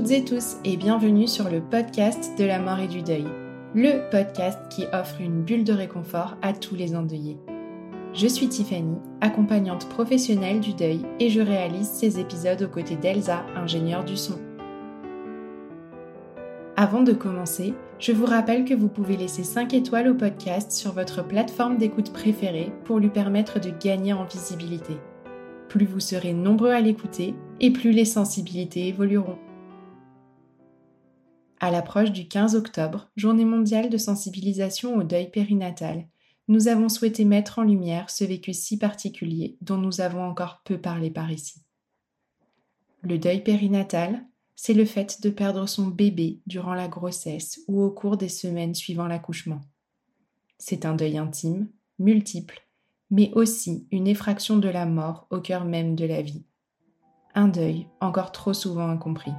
Toutes et tous et bienvenue sur le podcast de la mort et du deuil, le podcast qui offre une bulle de réconfort à tous les endeuillés. Je suis Tiffany, accompagnante professionnelle du deuil et je réalise ces épisodes aux côtés d'Elsa, ingénieure du son. Avant de commencer, je vous rappelle que vous pouvez laisser 5 étoiles au podcast sur votre plateforme d'écoute préférée pour lui permettre de gagner en visibilité. Plus vous serez nombreux à l'écouter et plus les sensibilités évolueront. À l'approche du 15 octobre, journée mondiale de sensibilisation au deuil périnatal, nous avons souhaité mettre en lumière ce vécu si particulier dont nous avons encore peu parlé par ici. Le deuil périnatal, c'est le fait de perdre son bébé durant la grossesse ou au cours des semaines suivant l'accouchement. C'est un deuil intime, multiple, mais aussi une effraction de la mort au cœur même de la vie. Un deuil encore trop souvent incompris.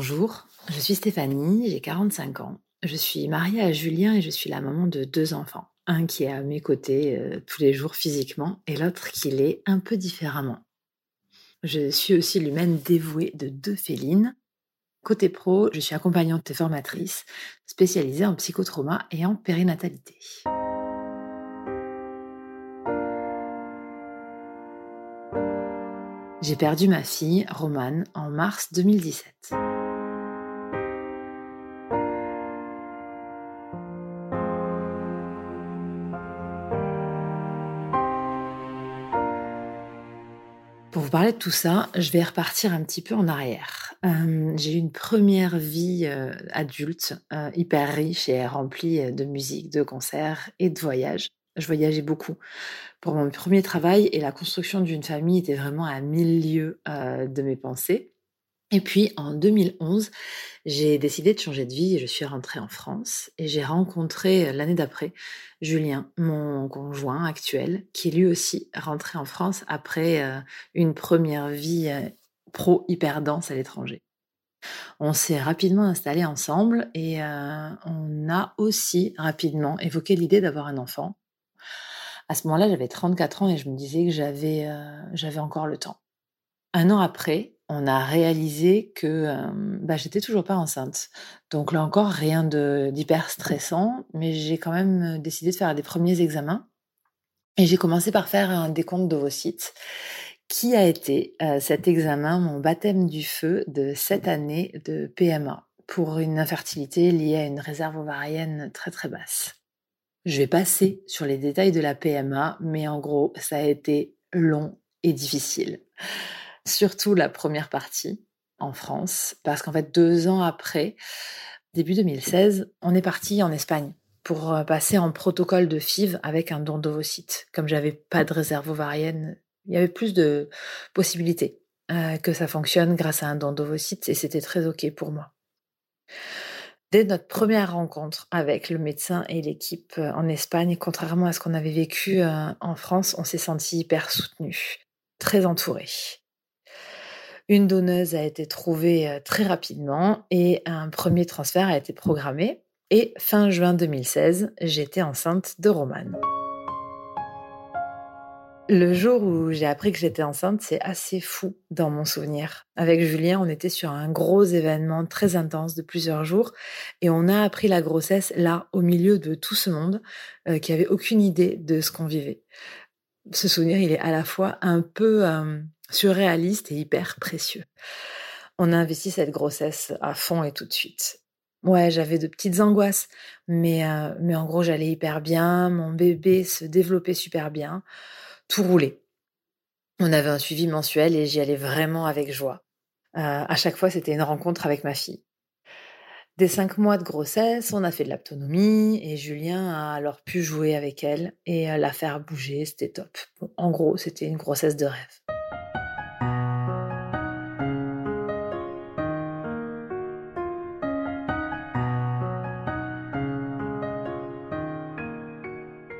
Bonjour, je suis Stéphanie, j'ai 45 ans. Je suis mariée à Julien et je suis la maman de deux enfants. Un qui est à mes côtés euh, tous les jours physiquement et l'autre qui l'est un peu différemment. Je suis aussi l'humaine dévouée de deux félines. Côté pro, je suis accompagnante et formatrice spécialisée en psychotrauma et en périnatalité. J'ai perdu ma fille, Romane, en mars 2017. Vous parler de tout ça, je vais repartir un petit peu en arrière. Euh, j'ai eu une première vie euh, adulte euh, hyper riche et remplie de musique, de concerts et de voyages. Je voyageais beaucoup pour mon premier travail et la construction d'une famille était vraiment à mille lieues de mes pensées. Et puis en 2011, j'ai décidé de changer de vie et je suis rentrée en France et j'ai rencontré l'année d'après Julien, mon conjoint actuel, qui lui aussi rentré en France après une première vie pro hyper dense à l'étranger. On s'est rapidement installé ensemble et on a aussi rapidement évoqué l'idée d'avoir un enfant. À ce moment-là, j'avais 34 ans et je me disais que j'avais j'avais encore le temps. Un an après, on a réalisé que bah, j'étais toujours pas enceinte. Donc là encore, rien d'hyper stressant, mais j'ai quand même décidé de faire des premiers examens. Et j'ai commencé par faire un décompte d'ovocytes, qui a été cet examen, mon baptême du feu de cette année de PMA, pour une infertilité liée à une réserve ovarienne très très basse. Je vais passer sur les détails de la PMA, mais en gros, ça a été long et difficile surtout la première partie en France, parce qu'en fait, deux ans après, début 2016, on est parti en Espagne pour euh, passer en protocole de FIV avec un don d'ovocytes. Comme j'avais pas de réserve ovarienne, il y avait plus de possibilités euh, que ça fonctionne grâce à un don d'ovocytes et c'était très ok pour moi. Dès notre première rencontre avec le médecin et l'équipe euh, en Espagne, contrairement à ce qu'on avait vécu en France, on s'est senti hyper soutenu, très entouré. Une donneuse a été trouvée très rapidement et un premier transfert a été programmé. Et fin juin 2016, j'étais enceinte de Romane. Le jour où j'ai appris que j'étais enceinte, c'est assez fou dans mon souvenir. Avec Julien, on était sur un gros événement très intense de plusieurs jours et on a appris la grossesse là, au milieu de tout ce monde euh, qui avait aucune idée de ce qu'on vivait. Ce souvenir, il est à la fois un peu euh, surréaliste et hyper précieux. On a investi cette grossesse à fond et tout de suite. Ouais, j'avais de petites angoisses, mais, euh, mais en gros, j'allais hyper bien, mon bébé se développait super bien tout roulait. On avait un suivi mensuel et j'y allais vraiment avec joie. Euh, à chaque fois, c'était une rencontre avec ma fille. Des cinq mois de grossesse, on a fait de l'autonomie et Julien a alors pu jouer avec elle et la faire bouger, c'était top. en gros, c'était une grossesse de rêve.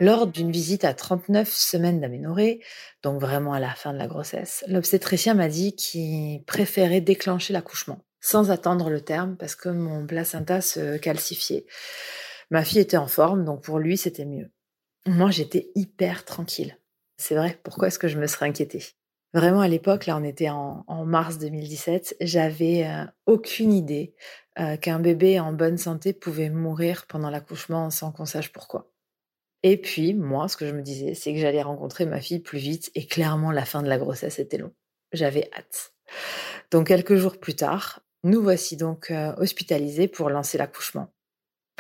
Lors d'une visite à 39 semaines d'aménorrhée, donc vraiment à la fin de la grossesse, l'obstétricien m'a dit qu'il préférait déclencher l'accouchement sans attendre le terme parce que mon placenta se calcifiait. Ma fille était en forme, donc pour lui c'était mieux. Moi j'étais hyper tranquille. C'est vrai, pourquoi est-ce que je me serais inquiétée? Vraiment à l'époque, là on était en, mars 2017, j'avais euh, aucune idée euh, qu'un bébé en bonne santé pouvait mourir pendant l'accouchement sans qu'on sache pourquoi. Et puis, moi, ce que je me disais, c'est que j'allais rencontrer ma fille plus vite et clairement, la fin de la grossesse était long. J'avais hâte. Donc, quelques jours plus tard, nous voici donc euh, hospitalisés pour lancer l'accouchement.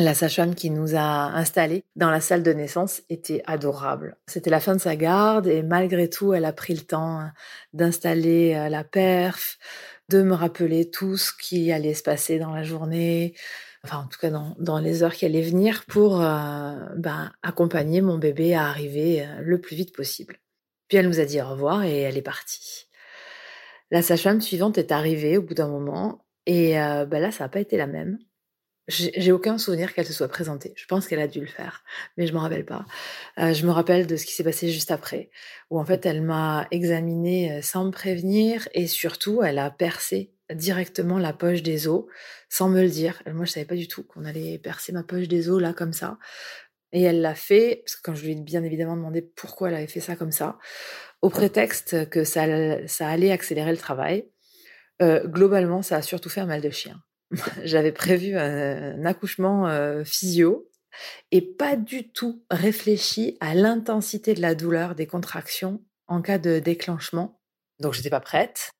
La sage-femme qui nous a installés dans la salle de naissance était adorable. C'était la fin de sa garde et malgré tout, elle a pris le temps hein, d'installer euh, la perf, de me rappeler tout ce qui allait se passer dans la journée, enfin en tout cas dans, les heures qui allaient venir, pour euh, ben, accompagner mon bébé à arriver euh, le plus vite possible. Puis elle nous a dit au revoir et elle est partie. La sage-femme suivante est arrivée au bout d'un moment et euh, ben là ça n'a pas été la même. J'ai aucun souvenir qu'elle se soit présentée. Je pense qu'elle a dû le faire, mais je me rappelle pas. je me rappelle de ce qui s'est passé juste après, où en fait elle m'a examinée sans me prévenir et surtout elle a percé directement la poche des os sans me le dire. Moi, je savais pas du tout qu'on allait percer ma poche des os là comme ça. Et elle l'a fait, parce que quand je lui ai bien évidemment demandé pourquoi elle avait fait ça comme ça, au prétexte que ça, ça allait accélérer le travail, euh, globalement, ça a surtout fait un mal de chien. J'avais prévu un, accouchement euh, physio et pas du tout réfléchi à l'intensité de la douleur des contractions en cas de déclenchement. Donc, j'étais pas prête.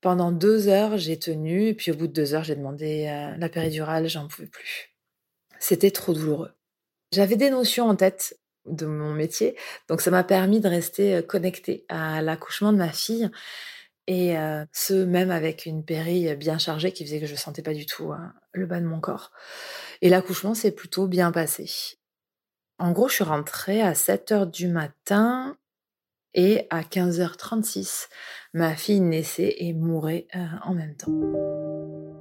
Pendant deux heures, j'ai tenu, et puis au bout de deux heures, j'ai demandé euh, la péridurale, j'en pouvais plus. C'était trop douloureux. J'avais des notions en tête de mon métier, donc ça m'a permis de rester euh, connectée à l'accouchement de ma fille, et ce même avec une péri bien chargée qui faisait que je sentais pas du tout hein, le bas de mon corps. Et l'accouchement s'est plutôt bien passé. En gros, je suis rentrée à 7 heures du matin et à 15h36, ma fille naissait et mourait en même temps.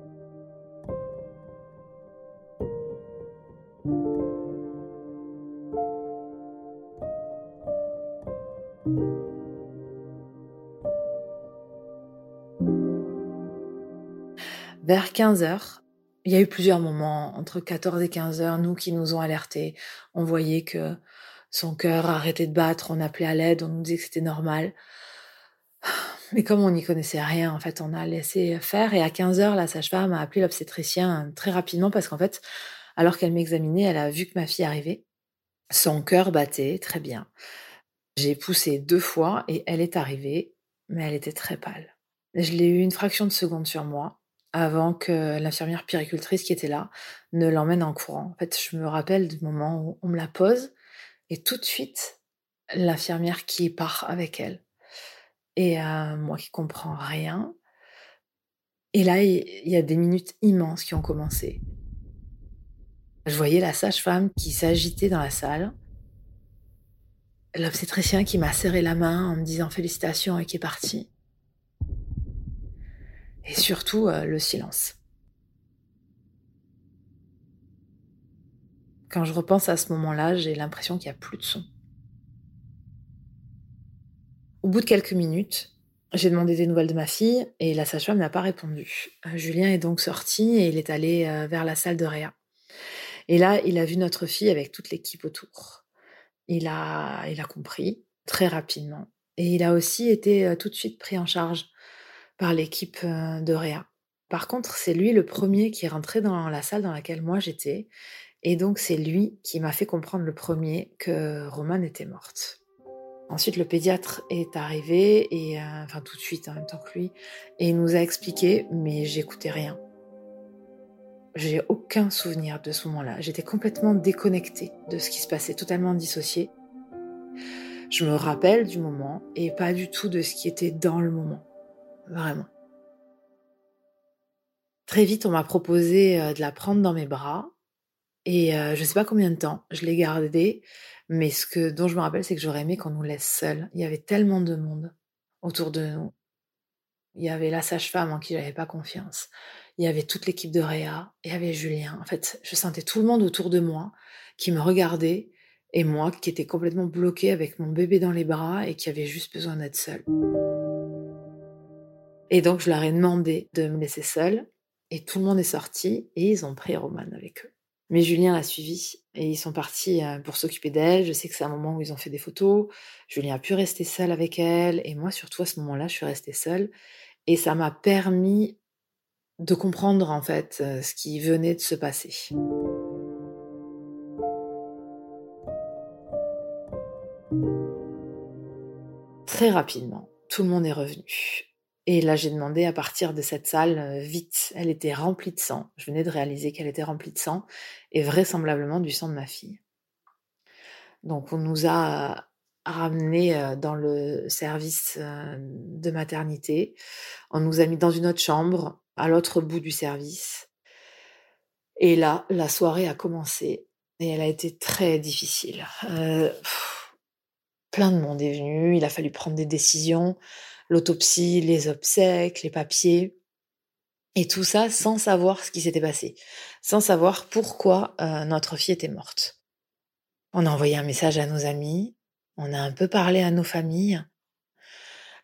Vers 15h, il y a eu plusieurs moments, entre 14 et 15 h nous qui nous ont alertés. On voyait que son cœur arrêtait de battre, on appelait à l'aide, on nous disait que c'était normal. Mais comme on n'y connaissait rien, en fait, on a laissé faire. Et à 15 heures, la sage-femme a appelé l'obstétricien très rapidement parce qu'en fait, alors qu'elle m'examinait, elle a vu que ma fille arrivait. Son cœur battait très bien. J'ai poussé deux fois et elle est arrivée, mais elle était très pâle. Je l'ai eu une fraction de seconde sur moi avant que l'infirmière péricultrice qui était là ne l'emmène en courant. En fait, je me rappelle du moment où on me la pose et tout de suite, l'infirmière qui part avec elle. Et euh, moi qui comprends rien. Et là, il y a des minutes immenses qui ont commencé. Je voyais la sage-femme qui s'agitait dans la salle. L'obstétricien qui m'a serré la main en me disant félicitations et qui est parti. Et surtout, euh, le silence. Quand je repense à ce moment-là, j'ai l'impression qu'il n'y a plus de son. Au bout de quelques minutes, j'ai demandé des nouvelles de ma fille et la sage-femme n'a pas répondu. Euh, Julien est donc sorti et il est allé euh, vers la salle de réa. Et là, il a vu notre fille avec toute l'équipe autour. Il a, il a compris très rapidement Et il a aussi été tout de suite pris en charge par l'équipe de Réa. Par contre, c'est lui le premier qui est rentré dans la salle dans laquelle moi j'étais. Et donc, c'est lui qui m'a fait comprendre le premier que Romane était morte. Ensuite, le pédiatre est arrivé, et enfin tout de suite, en même temps que lui, et il nous a expliqué, mais j'écoutais rien. J'ai aucun souvenir de ce moment-là. J'étais complètement déconnectée de ce qui se passait, totalement dissociée. Je me rappelle du moment et pas du tout de ce qui était dans le moment. Vraiment. Très vite, on m'a proposé euh, de la prendre dans mes bras. Et euh, je ne sais pas combien de temps, je l'ai gardée. Mais ce que, dont je me rappelle, c'est que j'aurais aimé qu'on nous laisse seuls. Il y avait tellement de monde autour de nous. Il y avait la sage-femme en qui j'avais pas confiance. Il y avait toute l'équipe de Réa. Il y avait Julien. En fait, je sentais tout le monde autour de moi qui me regardait et moi qui étais complètement bloquée avec mon bébé dans les bras et qui avait juste besoin d'être seule. Et donc, je leur ai demandé de me laisser seule et tout le monde est sorti et ils ont pris Roman avec eux. Mais Julien l'a suivi et ils sont partis euh, pour s'occuper d'elle. Je sais que c'est un moment où ils ont fait des photos. Julien a pu rester seul avec elle et moi surtout à ce moment-là, je suis restée seule et ça m'a permis de comprendre en fait euh, ce qui venait de se passer. Très rapidement, tout le monde est revenu. Et là, j'ai demandé à partir de cette salle euh, vite. Elle était remplie de sang. Je venais de réaliser qu'elle était remplie de sang et vraisemblablement du sang de ma fille. Donc, on nous a ramenés euh, dans le service euh, de maternité. On nous a mis dans une autre chambre, à l'autre bout du service. Et là, la soirée a commencé et elle a été très difficile. plein de monde est venu, il a fallu prendre des décisions l'autopsie, les obsèques, les papiers, et tout ça sans savoir ce qui s'était passé, sans savoir pourquoi euh, notre fille était morte. On a envoyé un message à nos amis, on a un peu parlé à nos familles.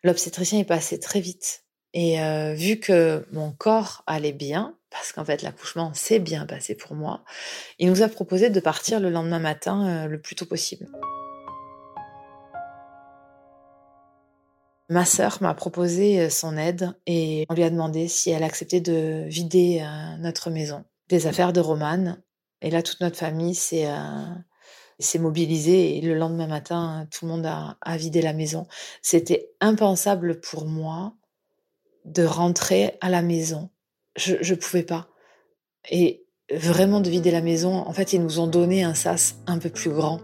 L'obstétricien est passé très vite. Et euh, vu que mon corps allait bien, parce qu'en fait l'accouchement s'est bien passé pour moi, il nous a proposé de partir le lendemain matin euh, le plus tôt possible. Ma sœur m'a proposé euh, son aide et on lui a demandé si elle acceptait de vider euh, notre maison des affaires de Romane. Et là, toute notre famille s'est euh, mobilisée et le lendemain matin, tout le monde a, vidé la maison. C'était impensable pour moi de rentrer à la maison. Je ne pouvais pas. Et vraiment de vider la maison, en fait, ils nous ont donné un sas un peu plus grand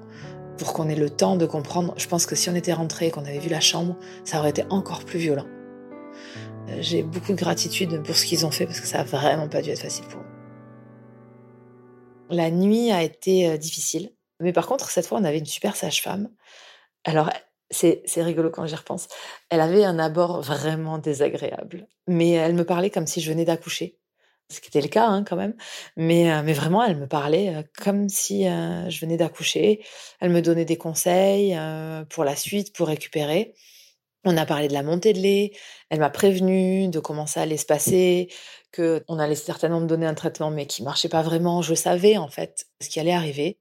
pour qu'on ait le temps de comprendre. Je pense que si on était rentré et qu'on avait vu la chambre, ça aurait été encore plus violent. Euh, j'ai beaucoup de gratitude pour ce qu'ils ont fait parce que ça a vraiment pas dû être facile pour eux. La nuit a été euh, difficile, mais par contre, cette fois, on avait une super sage-femme. Alors, c'est, c'est rigolo quand j'y repense. Elle avait un abord vraiment désagréable, mais elle me parlait comme si je venais d'accoucher ce qui était le cas hein, quand même. Mais, euh, mais vraiment, elle me parlait euh, comme si euh, je venais d'accoucher. Elle me donnait des conseils pour la suite, pour récupérer. On a parlé de la montée de lait. Elle m'a prévenu de comment ça allait se passer, que on allait certainement me donner un traitement, mais qui marchait pas vraiment. Je savais en fait ce qui allait arriver.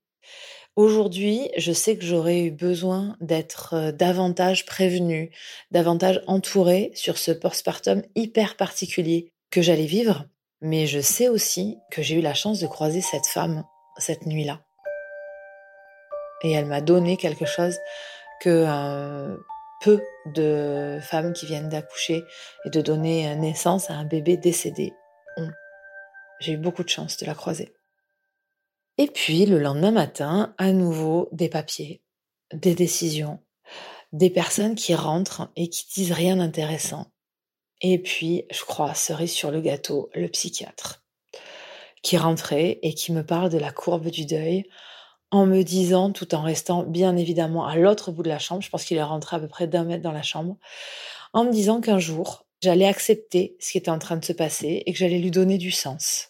Aujourd'hui, je sais que j'aurais eu besoin d'être davantage prévenue, davantage entourée sur ce postpartum hyper particulier que j'allais vivre mais je sais aussi que j'ai eu la chance de croiser cette femme cette nuit-là. Et elle m'a donné quelque chose que euh, peu de femmes qui viennent d'accoucher et de donner naissance à un bébé décédé ont. J'ai eu beaucoup de chance de la croiser. Et puis le lendemain matin, à nouveau des papiers, des décisions, des personnes qui rentrent et qui disent rien d'intéressant et puis, je crois, cerise sur le gâteau, le psychiatre, qui rentrait et qui me parle de la courbe du deuil, en me disant, tout en restant bien évidemment à l'autre bout de la chambre, je pense qu'il est rentré à peu près d'un mètre dans la chambre, en me disant qu'un jour, j'allais accepter ce qui était en train de se passer et que j'allais lui donner du sens.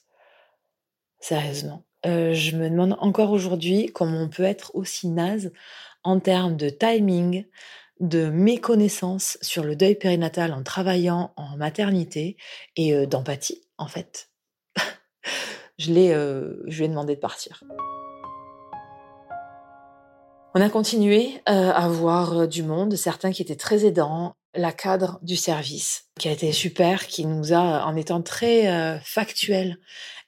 Sérieusement. Euh, je me demande encore aujourd'hui comment on peut être aussi naze en termes de timing, de méconnaissance sur le deuil périnatal en travaillant en maternité et euh, d'empathie, en fait. je, l'ai, euh, lui ai demandé de partir. On a continué euh, à voir du monde, certains qui étaient très aidants, la cadre du service qui a été super, qui nous a, en étant très euh,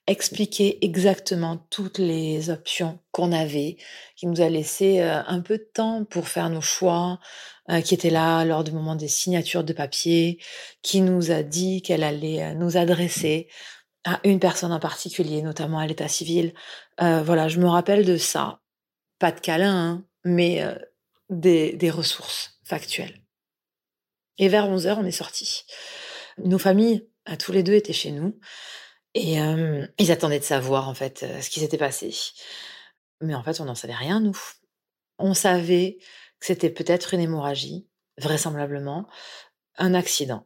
expliqué exactement toutes les options qu'on avait, qui nous a laissé un peu de temps pour faire nos choix, qui était là lors du moment des signatures de papier, qui nous a dit qu'elle allait nous adresser à une personne en particulier, notamment à l'état civil. voilà, je me rappelle de ça. Pas de câlin, hein, mais euh, des, ressources factuelles. Et vers 11 heures, on est sortis. Nos familles, à tous les deux, étaient chez nous. Et ils attendaient de savoir, en fait, ce qui s'était passé. Mais en fait, on n'en savait rien, nous. On savait que c'était peut-être une hémorragie, vraisemblablement, un accident.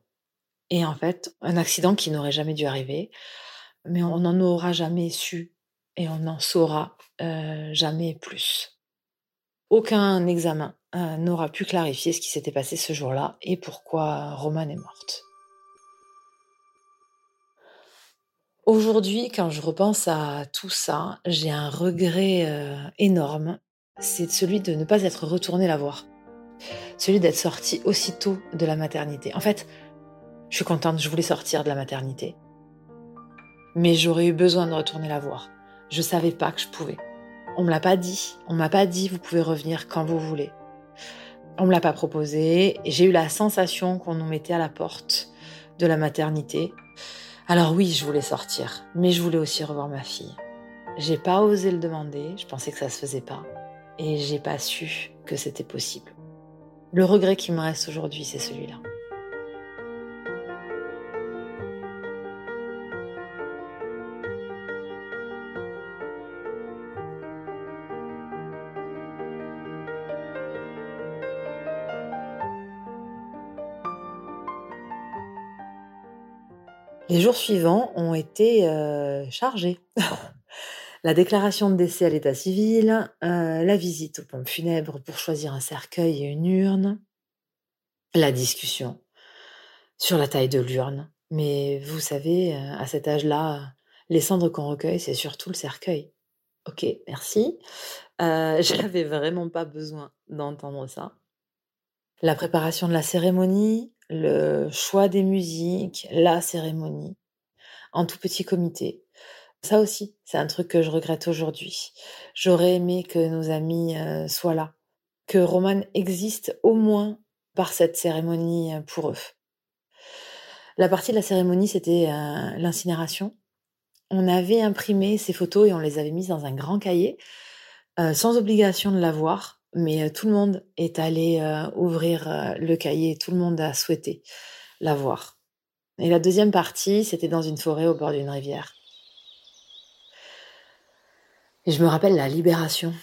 Et en fait, un accident qui n'aurait jamais dû arriver, mais on n'en aura jamais su et on n'en saura jamais plus. Aucun examen n'aura pu clarifier ce qui s'était passé ce jour-là et pourquoi Romane est morte. Aujourd'hui, quand je repense à tout ça, j'ai un regret euh, énorme. C'est celui de ne pas être retourné la voir. Celui d'être sorti aussitôt de la maternité. En fait, je suis contente, je voulais sortir de la maternité. Mais j'aurais eu besoin de retourner la voir. Je savais pas que je pouvais. On me l'a pas dit. On m'a pas dit vous pouvez revenir quand vous voulez. On me l'a pas proposé j'ai eu la sensation qu'on nous mettait à la porte de la maternité. Alors oui, je voulais sortir, mais je voulais aussi revoir ma fille. J'ai pas osé le demander, je pensais que ça se faisait pas et j'ai pas su que c'était possible. Le regret qui me reste aujourd'hui, c'est celui-là. Les jours suivants ont été euh, chargés. la déclaration de décès à l'état civil, euh, la visite aux pompes funèbres pour choisir un cercueil et une urne, la discussion sur la taille de l'urne. Mais vous savez, euh, à cet âge-là, les cendres qu'on recueille, c'est surtout le cercueil. Ok, merci. Je n'avais vraiment pas besoin d'entendre ça. La préparation de la cérémonie, le choix des musiques, la cérémonie, en tout petit comité. Ça aussi, c'est un truc que je regrette aujourd'hui. J'aurais aimé que nos amis euh, soient là, que Roman existe au moins par cette cérémonie euh, pour eux. La partie de la cérémonie, c'était euh, l'incinération. On avait imprimé ces photos et on les avait mises dans un grand cahier, sans obligation de l'avoir mais tout le monde est allé ouvrir le cahier, tout le monde a souhaité la voir. Et la deuxième partie, c'était dans une forêt au bord d'une rivière. Et je me rappelle la libération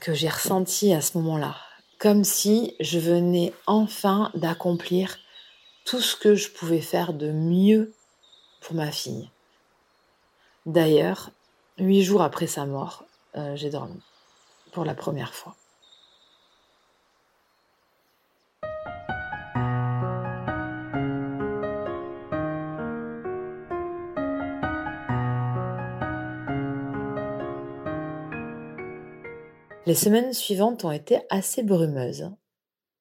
que j'ai ressentie à ce moment-là, comme si je venais enfin d'accomplir tout ce que je pouvais faire de mieux pour ma fille. D'ailleurs, huit jours après sa mort, j'ai dormi pour la première fois. Les semaines suivantes ont été assez brumeuses.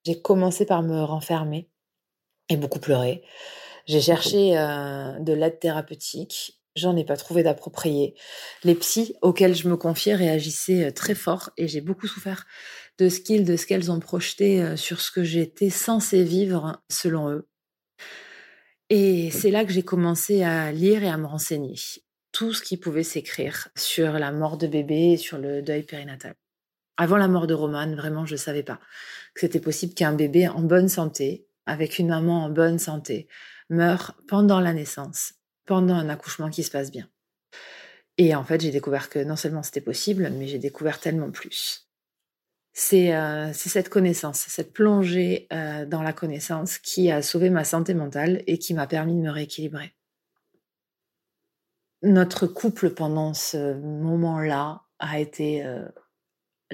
J'ai commencé par me renfermer et beaucoup pleurer. J'ai cherché euh, de l'aide thérapeutique. J'en ai pas trouvé d'approprié. Les psys auxquels je me confiais réagissaient euh, très fort et j'ai beaucoup souffert de ce qu'ils, de ce qu'elles ont projeté euh, sur ce que j'étais censée vivre selon eux. Et c'est là que j'ai commencé à lire et à me renseigner. Tout ce qui pouvait s'écrire sur la mort de bébé et sur le deuil périnatal. Avant la mort de Roman, vraiment, je ne savais pas que c'était possible qu'un bébé en bonne santé, avec une maman en bonne santé, meure pendant la naissance, pendant un accouchement qui se passe bien. Et en fait, j'ai découvert que non seulement c'était possible, mais j'ai découvert tellement plus. C'est euh, cette connaissance, cette plongée euh, dans la connaissance qui a sauvé ma santé mentale et qui m'a permis de me rééquilibrer. Notre couple pendant ce moment-là a été euh,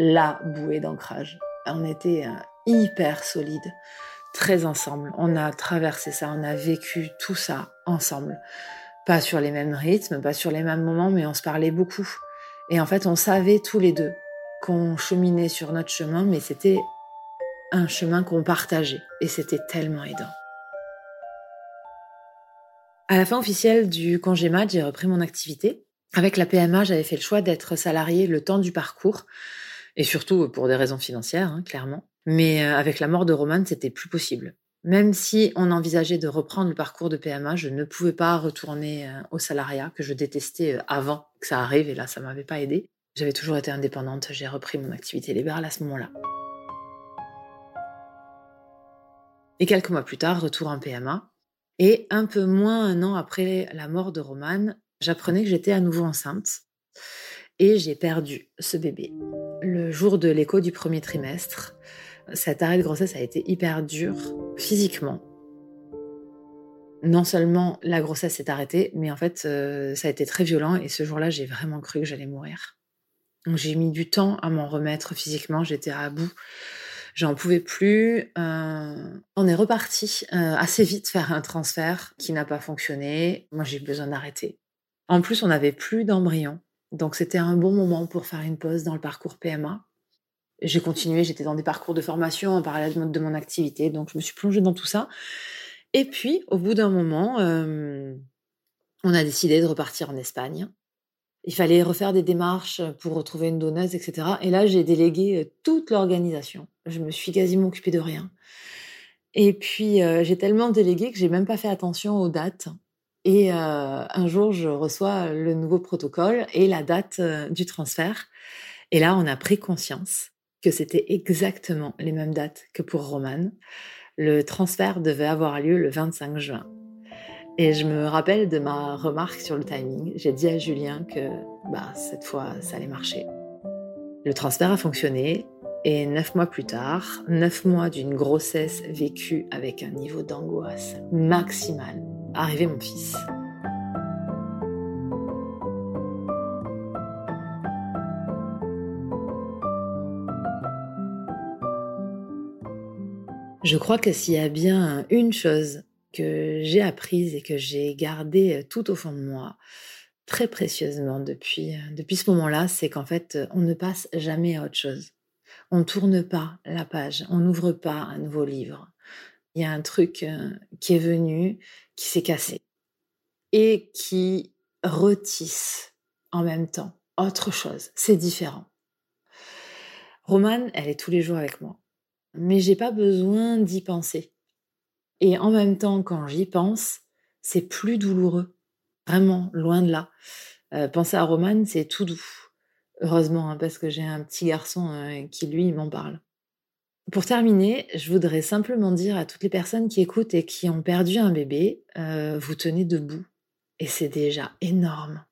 la bouée d'ancrage. On était euh, hyper solide, très ensemble. On a traversé ça, on a vécu tout ça ensemble. Pas sur les mêmes rythmes, pas sur les mêmes moments, mais on se parlait beaucoup. Et en fait, on savait tous les deux qu'on cheminait sur notre chemin, mais c'était un chemin qu'on partageait et c'était tellement aidant. À la fin officielle du congé mat, j'ai repris mon activité. Avec la PMA, j'avais fait le choix d'être salarié le temps du parcours et surtout pour des raisons financières, hein, clairement. Mais euh, avec la mort de Roman, c'était plus possible. Même si on envisageait de reprendre le parcours de PMA, je ne pouvais pas retourner euh, au salariat que je détestais euh, avant que ça arrive et là ça m'avait pas aidé. J'avais toujours été indépendante, j'ai repris mon activité libérale à ce moment-là. Et quelques mois plus tard, retour en PMA. Et un peu moins un an après la mort de Roman, j'apprenais que j'étais à nouveau enceinte. Et j'ai perdu ce bébé. Le jour de l'écho du premier trimestre, cet arrêt de grossesse a été hyper dur physiquement. Non seulement la grossesse s'est arrêtée, mais en fait, euh, ça a été très violent et ce jour-là, j'ai vraiment cru que j'allais mourir. J'ai mis du temps à m'en remettre physiquement, j'étais à bout. J'en pouvais plus. Euh, on est reparti euh, assez vite faire un transfert qui n'a pas fonctionné. Moi, j'ai besoin d'arrêter. En plus, on n'avait plus d'embryon. Donc, c'était un bon moment pour faire une pause dans le parcours PMA. J'ai continué, j'étais dans des parcours de formation en parallèle de mon activité. Donc, je me suis plongée dans tout ça. Et puis, au bout d'un moment, euh, on a décidé de repartir en Espagne. Il fallait refaire des démarches pour retrouver une donneuse, etc. Et là, j'ai délégué euh, toute l'organisation. Je me suis quasiment occupée de rien. Et puis, euh, j'ai tellement délégué que j'ai même pas fait attention aux dates. Et euh, un jour, je reçois le nouveau protocole et la date du transfert. Et là, on a pris conscience que c'était exactement les mêmes dates que pour Roman. Le transfert devait avoir lieu le 25 juin. Et je me rappelle de ma remarque sur le timing. J'ai dit à Julien que bah, cette fois, ça allait marcher. Le transfert a fonctionné et neuf mois plus tard, neuf mois d'une grossesse vécue avec un niveau d'angoisse maximal, arrivait mon fils. Je crois que s'il y a bien une chose que j'ai apprise et que j'ai gardée tout au fond de moi très précieusement depuis, depuis ce moment-là, c'est qu'en fait, on ne passe jamais à autre chose. On ne tourne pas la page, on n'ouvre pas un nouveau livre. Il y a un truc qui est venu, qui s'est cassé et qui retisse en même temps autre chose. C'est différent. Romane, elle est tous les jours avec moi, mais j'ai pas besoin d'y penser. Et en même temps, quand j'y pense, c'est plus douloureux. Vraiment, loin de là. Euh, penser à Roman, c'est tout doux. Heureusement, hein, parce que j'ai un petit garçon euh, qui, lui, m'en parle. Pour terminer, je voudrais simplement dire à toutes les personnes qui écoutent et qui ont perdu un bébé, euh, vous tenez debout. Et c'est déjà énorme.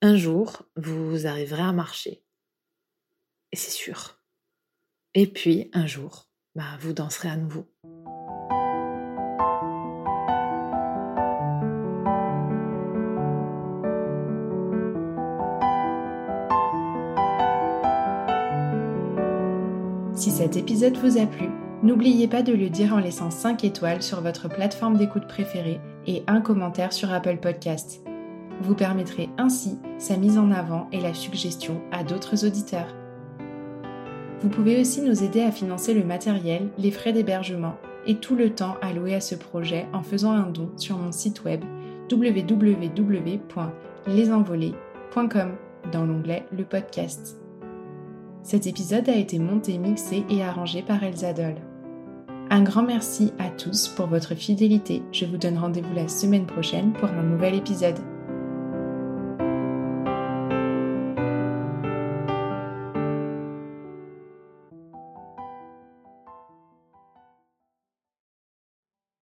Un jour, vous arriverez à marcher. Et c'est sûr. Et puis, un jour, bah, vous danserez à nouveau. Si cet épisode vous a plu, n'oubliez pas de le dire en laissant 5 étoiles sur votre plateforme d'écoute préférée et un commentaire sur Apple Podcasts. Vous permettrez ainsi sa mise en avant et la suggestion à d'autres auditeurs. Vous pouvez aussi nous aider à financer le matériel, les frais d'hébergement et tout le temps alloué à ce projet en faisant un don sur mon site web www.lesenvolés.com dans l'onglet Le podcast. Cet épisode a été monté, mixé et arrangé par Elsa. Un grand merci à tous pour votre fidélité. Je vous donne rendez-vous la semaine prochaine pour un nouvel épisode.